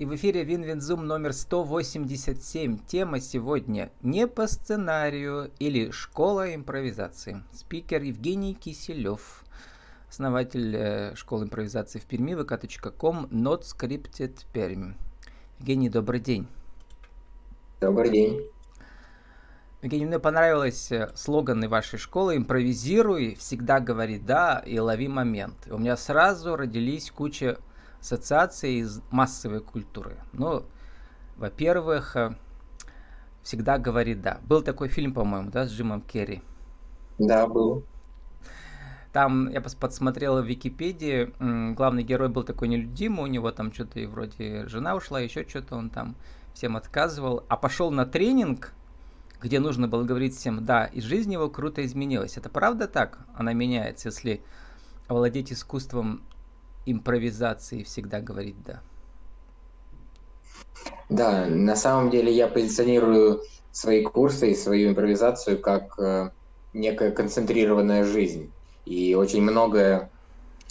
И в эфире Win-Win Zoom номер 187. Тема сегодня «Не по сценарию» или «Школа импровизации». Спикер Евгений Киселев, основатель э, школы импровизации в Перми, vk.com, not scripted Пермь. Евгений, добрый день. Добрый день. Евгений, мне понравилось э, слоганы вашей школы «Импровизируй», «Всегда говори да» и «Лови момент». У меня сразу родились куча ассоциаций из массовой культуры. Ну, во-первых, э, «Всегда говори да». Был такой фильм, по-моему, да, с Джимом Керри? Да, был. Там я подсмотрел в Википедии, главный герой был такой нелюдимый, у него там что-то и вроде жена ушла, еще что-то он там всем отказывал, а пошел на тренинг, где нужно было говорить всем «да», и жизнь его круто изменилась. Это правда так? Она меняется, если овладеть искусством импровизации всегда говорить «да». Да, на самом деле я позиционирую свои курсы и свою импровизацию как э, некая концентрированная жизнь. И очень многое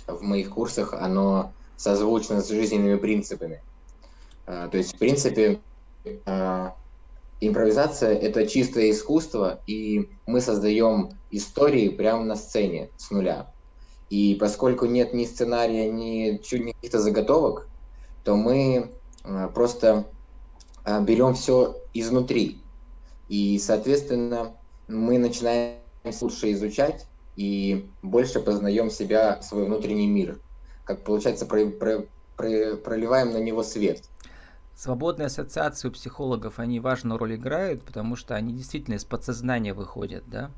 в моих курсах, оно созвучно с жизненными принципами. Э, то есть, в принципе, э, импровизация — это чистое искусство, и мы создаем истории прямо на сцене с нуля. И поскольку нет ни сценария, ни каких-то заготовок, то мы э, просто э, берем все изнутри. И, соответственно, мы начинаем лучше изучать и больше познаем себя, свой внутренний мир. Как получается, про, про, про, проливаем на него свет. Свободные ассоциации у психологов, они важную роль играют, потому что они действительно из подсознания выходят, да?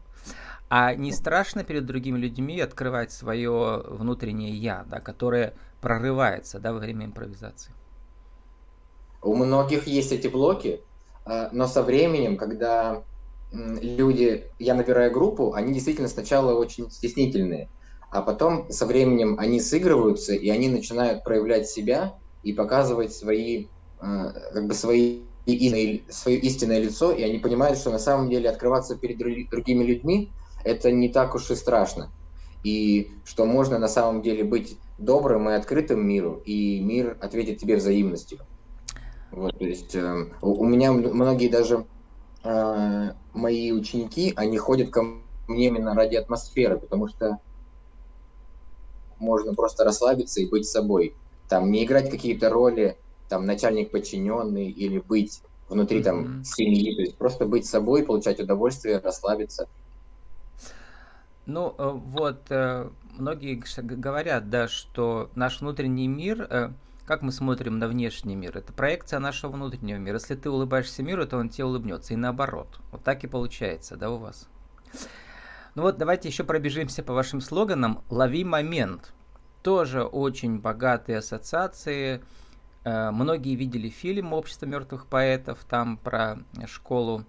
А не страшно перед другими людьми открывать свое внутреннее я, да, которое прорывается да, во время импровизации? У многих есть эти блоки, а, но со временем, когда люди, я набираю группу, они действительно сначала очень стеснительные, а потом со временем они сыгрываются, и они начинают проявлять себя и показывать свои Э, как бы свои свое истинное лицо, и они понимают, что на самом деле открываться перед другими людьми это не так уж и страшно. И что можно на самом деле быть добрым и открытым миру, и мир ответит тебе взаимностью. Вот, то есть э, у, у меня многие даже э, мои ученики, они ходят ко мне именно ради атмосферы, потому что можно просто расслабиться и быть собой. Там не играть какие-то роли, там начальник подчиненный или быть внутри там семьи, то есть просто быть собой, получать удовольствие, расслабиться. Ну э, вот э, многие говорят, да, что наш внутренний мир, э, как мы смотрим на внешний мир, это проекция нашего внутреннего мира. Если ты улыбаешься миру, то он тебе улыбнется, и наоборот. Вот так и получается, да, у вас. Ну вот давайте еще пробежимся по вашим слоганам. Лови момент. Тоже очень богатые ассоциации многие видели фильм «Общество мертвых поэтов», там про школу.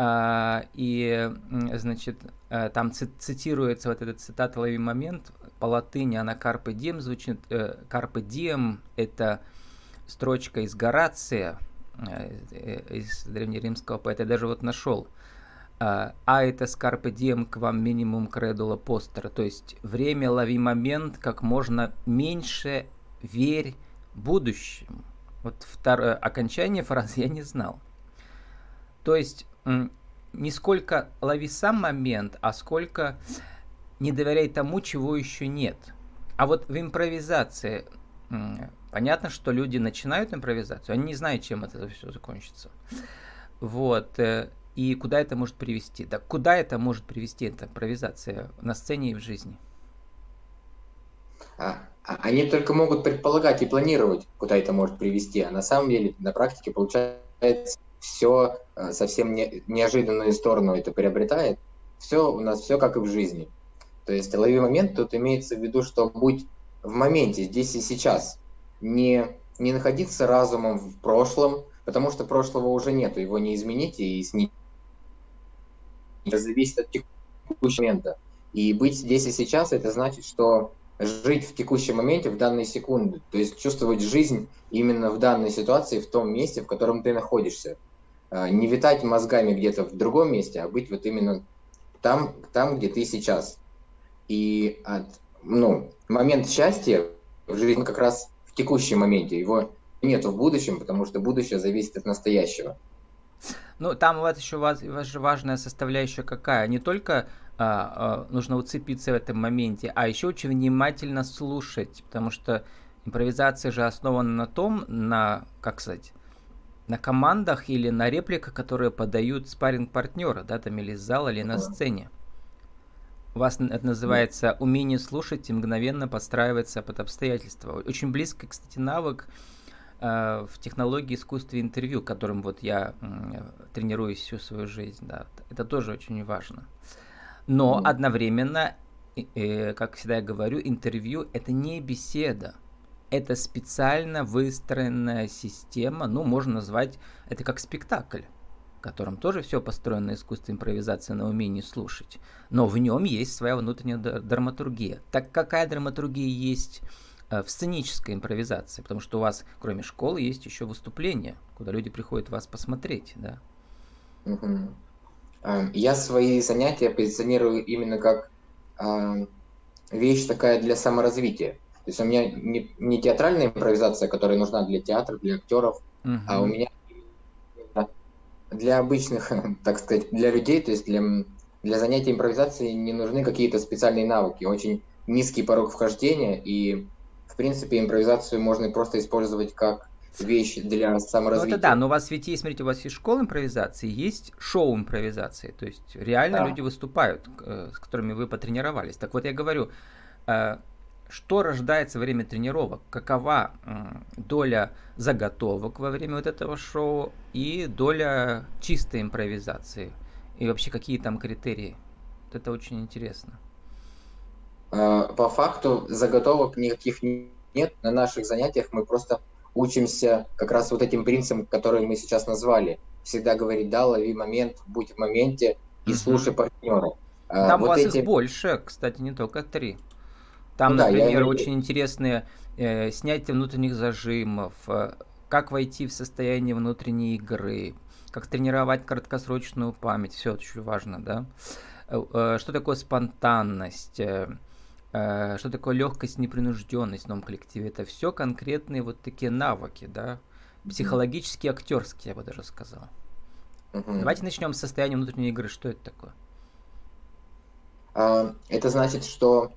А, и, значит, э, там цитируется вот этот цитата «Лови момент» по латыни, она «Carpe diem» звучит. Э, «Carpe diem» — это строчка из Горация, из древнеримского поэта. Я даже вот нашел. А это скарпе дием к вам минимум кредула постера. То есть время лови момент, как можно меньше верь будущем. Вот второе окончание фразы я не знал. То есть не сколько лови сам момент, а сколько не доверяй тому, чего еще нет. А вот в импровизации понятно, что люди начинают импровизацию, они не знают, чем это все закончится. Вот. Э, и куда это может привести? Да куда это может привести, эта импровизация на сцене и в жизни? А, они только могут предполагать и планировать, куда это может привести, а на самом деле на практике получается все э, совсем не, неожиданную сторону это приобретает. Все у нас все как и в жизни. То есть лови момент тут имеется в виду, что будь в моменте, здесь и сейчас. Не, не находиться разумом в прошлом, потому что прошлого уже нет, его не изменить и снить. Это зависит от текущего момента. И быть здесь и сейчас, это значит, что жить в текущем моменте, в данной секунде, то есть чувствовать жизнь именно в данной ситуации, в том месте, в котором ты находишься. А, не витать мозгами где-то в другом месте, а быть вот именно там, там где ты сейчас. И от, ну, момент счастья в жизни как раз в текущем моменте. Его нет в будущем, потому что будущее зависит от настоящего. Ну, там вас еще важная составляющая какая? Не только а, а, нужно уцепиться в этом моменте, а еще очень внимательно слушать, потому что импровизация же основана на том, на, как сказать, на командах или на репликах, которые подают спарринг партнера, да, там или из зала, или на сцене. У вас это называется умение слушать и мгновенно подстраиваться под обстоятельства. Очень близко, кстати, навык э, в технологии искусства интервью, которым вот я э, тренируюсь всю свою жизнь. Да. Это тоже очень важно. Но одновременно, э, как всегда я говорю, интервью это не беседа это специально выстроенная система, ну, можно назвать это как спектакль, в котором тоже все построено на искусстве импровизации, на умении слушать. Но в нем есть своя внутренняя драматургия. Так какая драматургия есть э, в сценической импровизации? Потому что у вас, кроме школы, есть еще выступления, куда люди приходят вас посмотреть, да? Я свои занятия позиционирую именно как вещь такая для саморазвития. То есть у меня не, не театральная импровизация, которая нужна для театра, для актеров, uh-huh. а у меня для обычных, так сказать, для людей, то есть для, для занятий импровизацией не нужны какие-то специальные навыки. Очень низкий порог вхождения, и, в принципе, импровизацию можно просто использовать как вещь для саморазвития. Ну, это да, но у вас ведь есть, смотрите, у вас есть школа импровизации, есть шоу импровизации, то есть реально да. люди выступают, э, с которыми вы потренировались. Так вот я говорю, э, что рождается во время тренировок, какова доля заготовок во время вот этого шоу и доля чистой импровизации, и вообще какие там критерии. Вот это очень интересно. А, по факту заготовок никаких нет. На наших занятиях мы просто учимся как раз вот этим принципам, которые мы сейчас назвали. Всегда говорить «да», лови момент, будь в моменте и слушай партнера. А, там вот у вас эти... их больше, кстати, не только три. Там, ну, например, я... очень интересные э, снятие внутренних зажимов, э, как войти в состояние внутренней игры, как тренировать краткосрочную память, все очень важно, да. Э, э, что такое спонтанность, э, что такое легкость, непринужденность в новом коллективе. Это все конкретные вот такие навыки, да, психологические, актерские, я бы даже сказал. Угу. Давайте начнем с состояния внутренней игры. Что это такое? А, это значит, что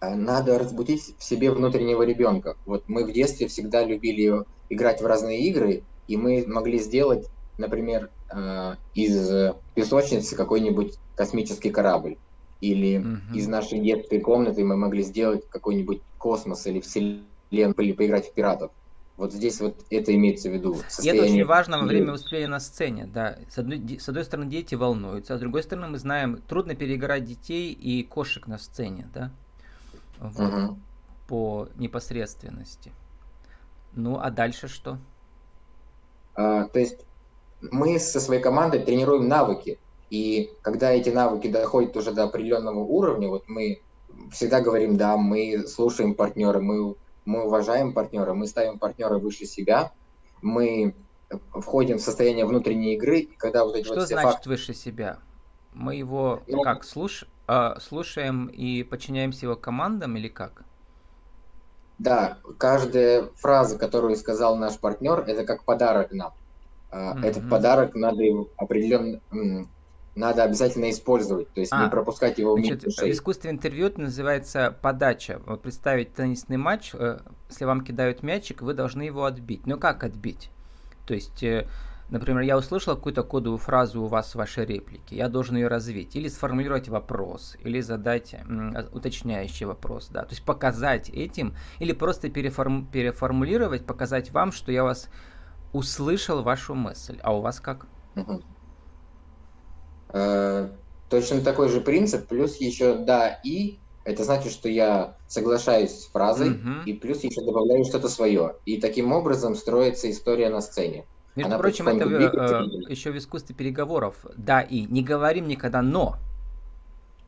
Э, надо разбудить в себе внутреннего ребенка. Вот мы в детстве всегда любили играть в разные игры, и мы могли сделать, например, э, из песочницы какой-нибудь космический корабль. Или uh-huh. из нашей детской комнаты мы могли сделать какой-нибудь космос или вселенную, или поиграть в пиратов. Вот здесь вот это имеется в виду. И это очень важно во время выступления на сцене, да. С одной, с одной стороны, дети волнуются, а с другой стороны, мы знаем, трудно переиграть детей и кошек на сцене, да вот, угу. по непосредственности. Ну, а дальше что? А, то есть мы со своей командой тренируем навыки, и когда эти навыки доходят уже до определенного уровня, вот мы всегда говорим, да, мы слушаем партнера, мы, мы уважаем партнера, мы ставим партнера выше себя, мы входим в состояние внутренней игры, и когда вот эти Что вот значит факты... выше себя? Мы его ну, как слушаем? А слушаем и подчиняемся его командам или как? Да, каждая фраза, которую сказал наш партнер, это как подарок нам. Mm-hmm. Этот подарок надо определенно надо обязательно использовать, то есть а, не пропускать его значит, в искусство интервью это называется подача. Вот представить теннисный матч, э, если вам кидают мячик, вы должны его отбить. Но как отбить? То есть э, Например, я услышал какую-то кодовую фразу у вас в вашей реплике, я должен ее развить, или сформулировать вопрос, или задать м, уточняющий вопрос, да, то есть показать этим, или просто переформ, переформулировать, показать вам, что я вас услышал вашу мысль, а у вас как? Угу. Э, точно такой же принцип, плюс еще да и, это значит, что я соглашаюсь с фразой, угу. и плюс еще добавляю что-то свое, и таким образом строится история на сцене. Между Она прочим, это э, еще в искусстве переговоров. Да, и не говорим никогда «но»,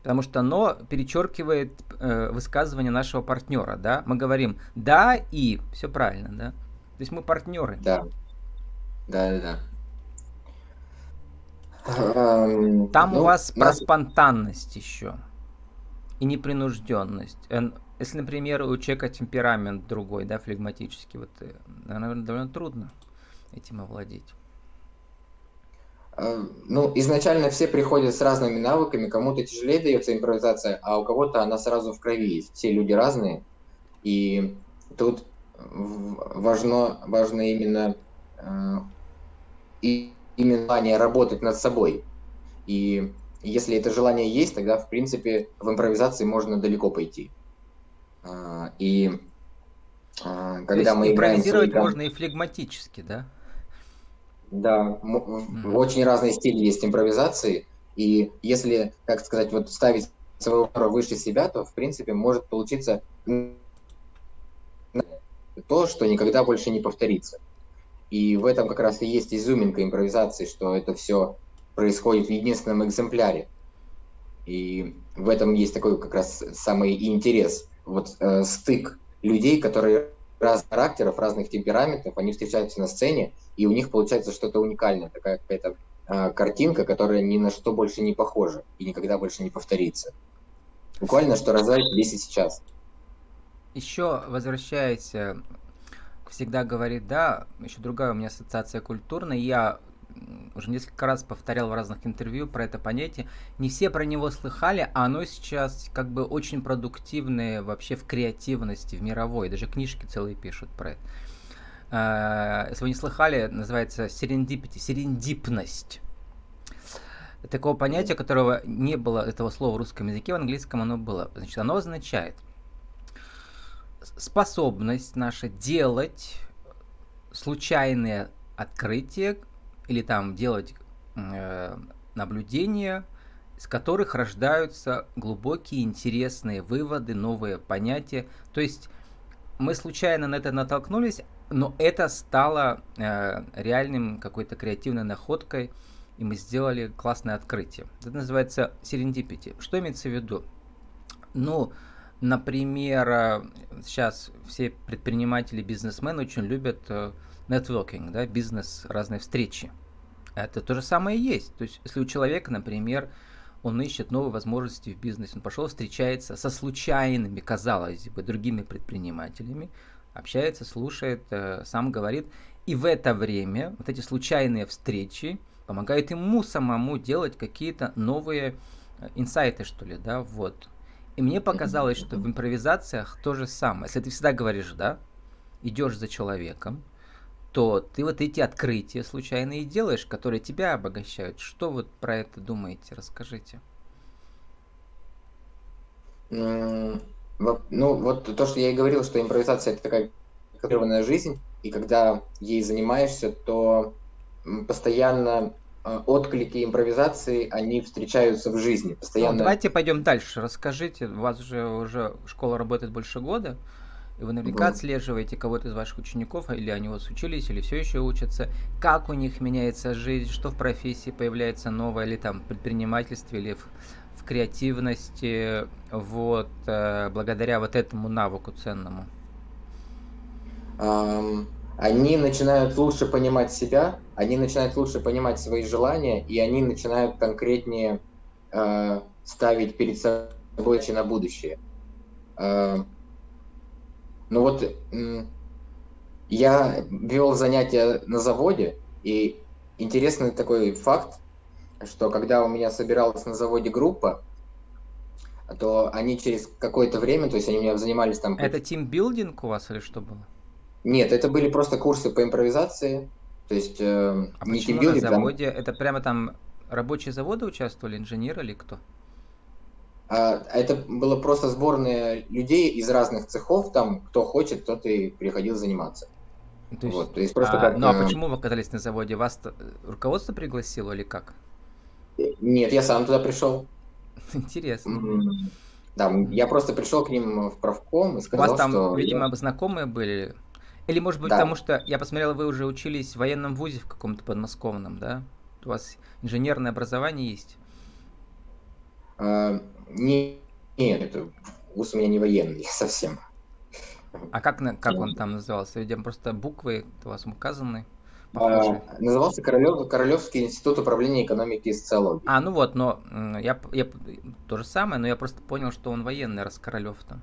потому что «но» перечеркивает э, высказывание нашего партнера, да. Мы говорим «да» и все правильно, да. То есть мы партнеры. Да, да, да, да. Там ну, у вас нас... про спонтанность еще и непринужденность. Если, например, у человека темперамент другой, да, флегматический, вот, э, наверное, довольно трудно этим овладеть. Э, ну, изначально все приходят с разными навыками, кому-то тяжелее дается импровизация, а у кого-то она сразу в крови есть. Все люди разные, и тут важно, важно именно, э, и, именно желание работать над собой. И если это желание есть, тогда, в принципе, в импровизации можно далеко пойти. А, и а, когда мы играем... Импровизировать можно и флегматически, да? Да, mm. очень разные стили есть импровизации, и если, как сказать, вот ставить своего выше себя, то, в принципе, может получиться то, что никогда больше не повторится. И в этом как раз и есть изюминка импровизации, что это все происходит в единственном экземпляре. И в этом есть такой как раз самый интерес. Вот э, стык людей, которые разных характеров, разных темпераментов, они встречаются на сцене, и у них получается что-то уникальное, такая какая-то э, картинка, которая ни на что больше не похожа и никогда больше не повторится. Буквально, что рождает здесь и сейчас. Еще возвращаясь, э, всегда говорит, да, еще другая у меня ассоциация культурная, я уже несколько раз повторял в разных интервью про это понятие. Не все про него слыхали, а оно сейчас как бы очень продуктивное вообще в креативности, в мировой. Даже книжки целые пишут про это. А, если вы не слыхали, называется серендипити, серендипность. Такого понятия, которого не было этого слова в русском языке, в английском оно было. Значит, оно означает способность наша делать случайные открытия, или там делать э, наблюдения, из которых рождаются глубокие интересные выводы, новые понятия. То есть мы случайно на это натолкнулись, но это стало э, реальным какой-то креативной находкой, и мы сделали классное открытие. Это называется serendipity. Что имеется в виду? Ну, например, э, сейчас все предприниматели, бизнесмены очень любят э, networking, да, бизнес, разные встречи. Это то же самое и есть. То есть, если у человека, например, он ищет новые возможности в бизнесе, он пошел, встречается со случайными, казалось бы, другими предпринимателями, общается, слушает, э, сам говорит. И в это время вот эти случайные встречи помогают ему самому делать какие-то новые э, инсайты, что ли, да, вот. И мне показалось, что в импровизациях то же самое. Если ты всегда говоришь, да, идешь за человеком, то ты вот эти открытия случайные делаешь, которые тебя обогащают. Что вот про это думаете? Расскажите. Ну, вот то, что я и говорил, что импровизация это такая контролированная жизнь, и когда ей занимаешься, то постоянно отклики импровизации, они встречаются в жизни. Постоянно... Ну, давайте пойдем дальше. Расскажите, у вас же уже школа работает больше года. И вы наверняка да. отслеживаете кого-то из ваших учеников, или они у вас учились, или все еще учатся, как у них меняется жизнь, что в профессии появляется новое, или там в предпринимательстве, или в, в креативности, вот, э, благодаря вот этому навыку ценному. Um, они начинают лучше понимать себя, они начинают лучше понимать свои желания, и они начинают конкретнее э, ставить перед собой на будущее. Э, ну вот я вел занятия на заводе, и интересный такой факт, что когда у меня собиралась на заводе группа, то они через какое-то время, то есть они у меня занимались там... Это тимбилдинг у вас или что было? Нет, это были просто курсы по импровизации, то есть э, а не почему на заводе? Там... Это прямо там рабочие заводы участвовали, инженеры или кто? А, это было просто сборные людей из разных цехов, там кто хочет, тот и приходил заниматься. То есть, вот, то есть просто а, как, ну а почему вы оказались на заводе? Вас руководство пригласило или как? Нет, я сам туда пришел. Интересно. Да, я просто пришел к ним в правком и сказал, У вас там, что видимо, я... знакомые были? Или, может быть, да. потому что, я посмотрел, вы уже учились в военном вузе в каком-то подмосковном, да? У вас инженерное образование есть? А, не, нет, это вуз у меня не военный совсем. А как, как он там назывался? Видимо, просто буквы у вас указаны. А, назывался Королев, Королевский институт управления экономики и социологии. А, ну вот, но я, я то же самое, но я просто понял, что он военный, раз Королев там.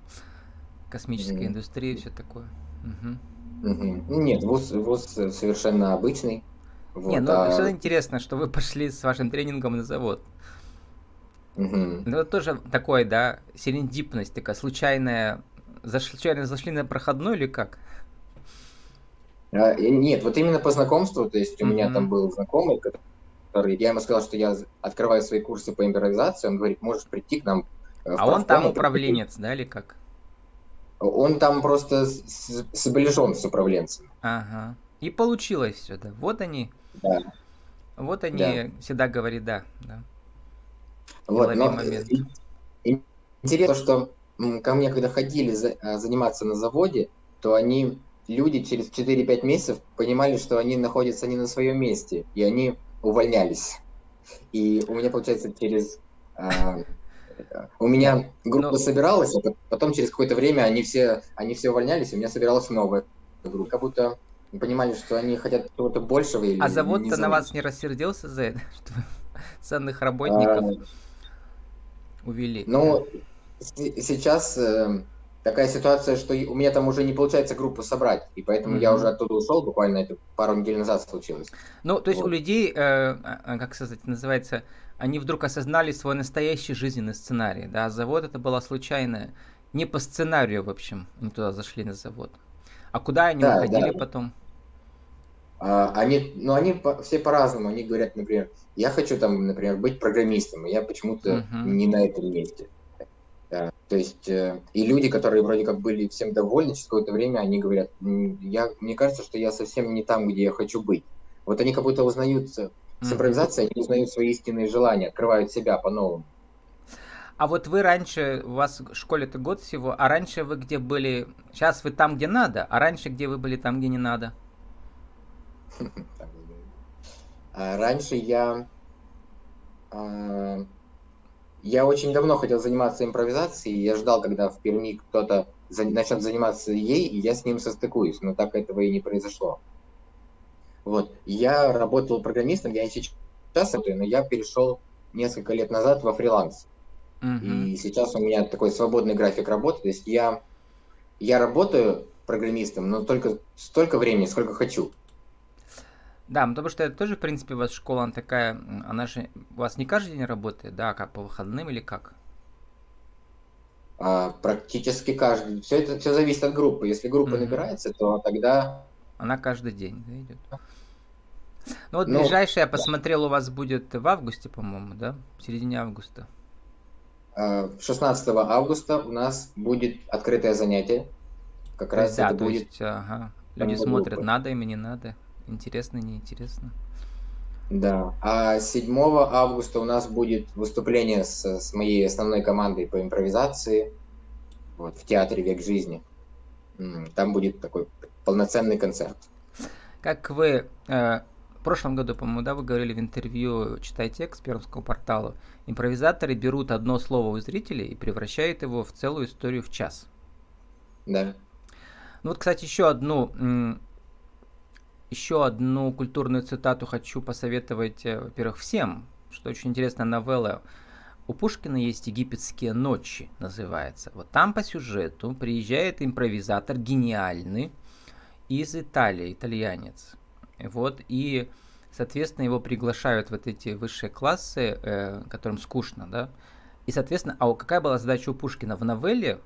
космической mm-hmm. индустрии, все такое. Угу. Угу. Нет, вуз, вуз совершенно обычный. Вот, Не, ну а... все интересно, что вы пошли с вашим тренингом на завод. Угу. Ну, это тоже такое, да, серендипность, такая случайная. Заш... Случайно зашли на проходной или как? А, нет, вот именно по знакомству, то есть у mm-hmm. меня там был знакомый, который, я ему сказал, что я открываю свои курсы по импровизации, он говорит, можешь прийти к нам. Э, а он там управленец, да, или как? Он там просто сближен с управленцем. Ага. И получилось все, да. Вот они. Да. Вот они да. всегда говорят да. да. Вот, но момент. интересно, что ко мне, когда ходили за, а, заниматься на заводе, то они, люди через 4-5 месяцев понимали, что они находятся не на своем месте, и они увольнялись. И у меня, получается, через а, у меня группа Но... собиралась, а потом через какое-то время они все, они все увольнялись, и у меня собиралась новая группа. Как будто понимали, что они хотят чего-то большего. Или а завод-то на вас не рассердился за это, что ценных работников а, увели? Ну, сейчас э, такая ситуация, что у меня там уже не получается группу собрать, и поэтому mm-hmm. я уже оттуда ушел, буквально это пару недель назад случилось. Ну, то есть вот. у людей, э, а, а, как сказать, называется, они вдруг осознали свой настоящий жизненный сценарий, да, завод это была случайная, не по сценарию, в общем, они туда зашли на завод. А куда они да, уходили да. потом? А, они, ну, они по, все по-разному. Они говорят, например, я хочу там, например, быть программистом, и я почему-то uh-huh. не на этом месте. То есть, э, и люди, которые вроде как были всем довольны через какое-то время, они говорят, я, мне кажется, что я совсем не там, где я хочу быть. Вот они как будто узнают с импровизацией они узнают свои истинные желания, открывают себя по-новому. А вот вы раньше, у вас в школе-то год всего, а раньше вы где были? Сейчас вы там, где надо, а раньше где вы были там, где не надо? А раньше я... Я очень давно хотел заниматься импровизацией, я ждал, когда в Перми кто-то начнет заниматься ей, и я с ним состыкуюсь, но так этого и не произошло. Вот. Я работал программистом, я и сейчас работаю, но я перешел несколько лет назад во фриланс. Uh-huh. И сейчас у меня такой свободный график работы. То есть я, я работаю программистом, но только столько времени, сколько хочу. Да, потому что это тоже, в принципе, у вас школа она такая, она же у вас не каждый день работает, да, как по выходным или как? А, практически каждый. Все это все зависит от группы. Если группа mm-hmm. набирается, то тогда. Она каждый день да, идет. Ну вот ну, ближайшее, я посмотрел, у вас будет в августе, по-моему, да? В середине августа. 16 а, августа у нас будет открытое занятие. Как раз да, это будет... Есть, ага. Люди смотрят, группы. надо им и не надо. Интересно, неинтересно. Да. А 7 августа у нас будет выступление с, с моей основной командой по импровизации вот, в театре «Век жизни». Там будет такой полноценный концерт. Как вы э, прошлом году, по-моему, да, вы говорили в интервью «Читай текст» Пермского портала, импровизаторы берут одно слово у зрителей и превращают его в целую историю в час. Да. Ну вот, кстати, еще одну, еще одну культурную цитату хочу посоветовать, э, во-первых, всем, что очень интересная новелла. У Пушкина есть «Египетские ночи» называется. Вот там по сюжету приезжает импровизатор гениальный из Италии, итальянец. Вот, и, соответственно, его приглашают вот эти высшие классы, э, которым скучно, да. И, соответственно, а какая была задача у Пушкина в новелле,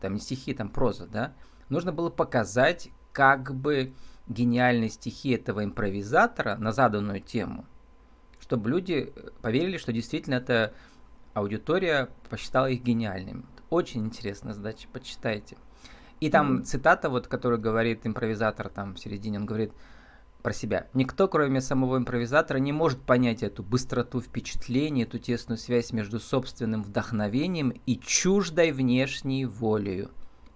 там не стихи, там проза, да, нужно было показать как бы гениальные стихи этого импровизатора на заданную тему, чтобы люди поверили, что действительно эта аудитория посчитала их гениальными. Очень интересная задача, почитайте. И там mm-hmm. цитата, вот, которую говорит импровизатор там в середине, он говорит, про себя. Никто, кроме самого импровизатора, не может понять эту быстроту впечатлений, эту тесную связь между собственным вдохновением и чуждой внешней волею.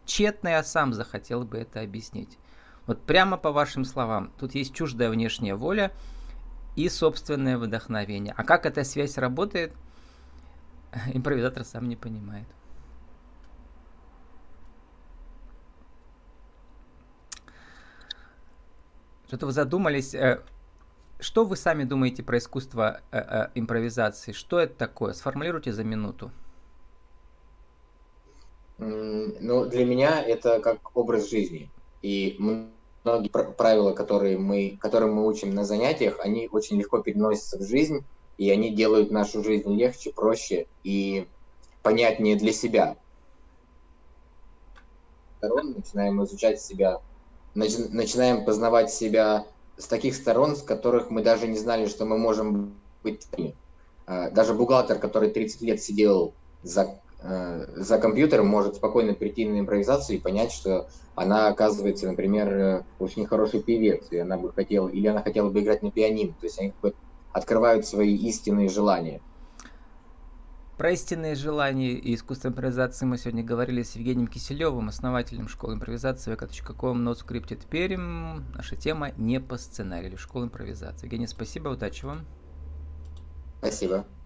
Тщетно я сам захотел бы это объяснить. Вот прямо по вашим словам, тут есть чуждая внешняя воля и собственное вдохновение. А как эта связь работает, импровизатор сам не понимает. Что-то вы задумались. Э, что вы сами думаете про искусство э, э, импровизации? Что это такое? Сформулируйте за минуту. Ну, для меня это как образ жизни. И многие правила, которые мы, которым мы учим на занятиях, они очень легко переносятся в жизнь, и они делают нашу жизнь легче, проще и понятнее для себя. Начинаем изучать себя, начинаем познавать себя с таких сторон, с которых мы даже не знали, что мы можем быть. А, даже бухгалтер, который 30 лет сидел за за компьютером может спокойно прийти на импровизацию и понять, что она оказывается, например, э, очень хороший певец, и она бы хотела, или она хотела бы играть на пианино. То есть они открывают свои истинные желания. Про истинные желания и искусство импровизации мы сегодня говорили с Евгением Киселевым, основателем школы импровизации vk.com, scripted перим. Наша тема не по сценарию, школа импровизации. Евгений, спасибо, удачи вам. Спасибо.